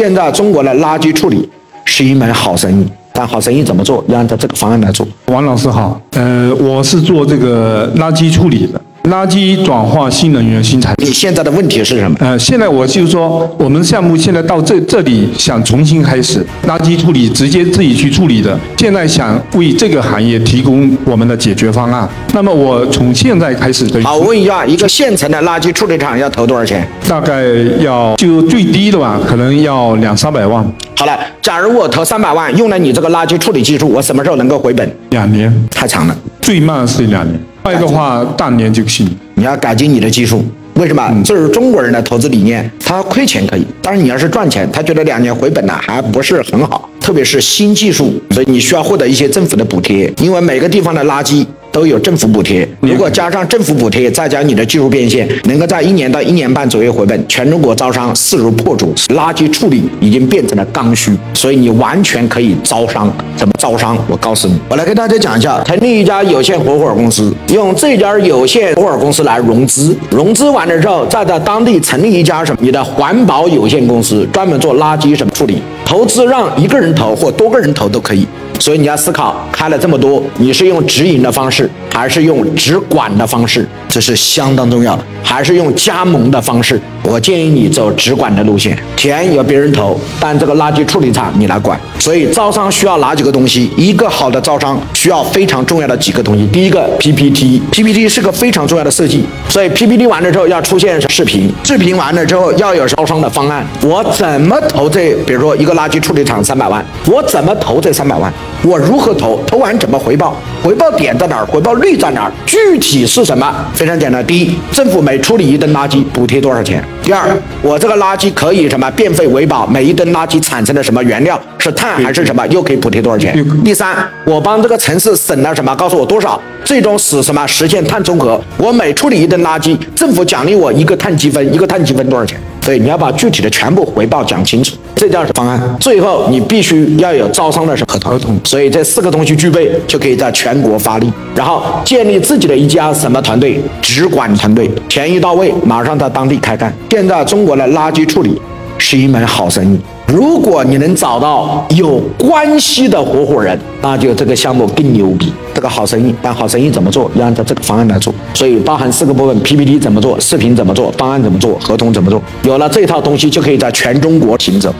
现在中国的垃圾处理是一门好生意，但好生意怎么做？要按照这个方案来做。王老师好，呃，我是做这个垃圾处理的。垃圾转化新能源新产你现在的问题是什么？呃，现在我就是说，我们项目现在到这这里想重新开始垃圾处理，直接自己去处理的。现在想为这个行业提供我们的解决方案。那么我从现在开始，好，我问一下，一个现成的垃圾处理厂要投多少钱？大概要就最低的吧，可能要两三百万。好了，假如我投三百万，用了你这个垃圾处理技术，我什么时候能够回本？两年，太长了，最慢是两年。快的话，大年就行。你要改进你的技术，为什么？这是中国人的投资理念，他亏钱可以，但是你要是赚钱，他觉得两年回本呢，还不是很好。特别是新技术，所以你需要获得一些政府的补贴，因为每个地方的垃圾。都有政府补贴，如果加上政府补贴，再加你的技术变现，能够在一年到一年半左右回本。全中国招商势如破竹，垃圾处理已经变成了刚需，所以你完全可以招商。怎么招商？我告诉你，我来跟大家讲一下：成立一家有限合伙公司，用这家有限合伙公司来融资，融资完了之后，再在当地成立一家什么？你的环保有限公司，专门做垃圾什么处理。投资让一个人投或多个人投都可以。所以你要思考，开了这么多，你是用直营的方式，还是用直管的方式？这是相当重要的。还是用加盟的方式？我建议你走直管的路线，钱由别人投，但这个垃圾处理厂你来管。所以招商需要哪几个东西？一个好的招商需要非常重要的几个东西。第一个 PPT，PPT 是个非常重要的设计。所以 PPT 完了之后要出现视频，视频完了之后要有招商的方案。我怎么投这？比如说一个垃圾处理厂三百万，我怎么投这三百万？我如何投？投完怎么回报？回报点在哪儿？回报率在哪儿？具体是什么？非常简单。第一，政府每处理一吨垃圾补贴多少钱？第二，我这个垃圾可以什么变废为宝？每一吨垃圾产生的什么原料是碳还是什么？又可以补贴多少钱？第三，我帮这个城市省了什么？告诉我多少？最终使什么实现碳中和？我每处理一吨垃圾，政府奖励我一个碳积分，一个碳积分多少钱？对，你要把具体的全部回报讲清楚，这叫方案。最后，你必须要有招商的什么合同。所以这四个东西具备，就可以在全国发力，然后建立自己的一家什么团队，直管团队，钱一到位，马上到当地开干。现在中国的垃圾处理是一门好生意。如果你能找到有关系的合伙人，那就这个项目更牛逼。这个好生意，但好生意怎么做？要按照这个方案来做。所以包含四个部分：PPT 怎么做，视频怎么做，方案怎么做，合同怎么做。有了这套东西，就可以在全中国行走。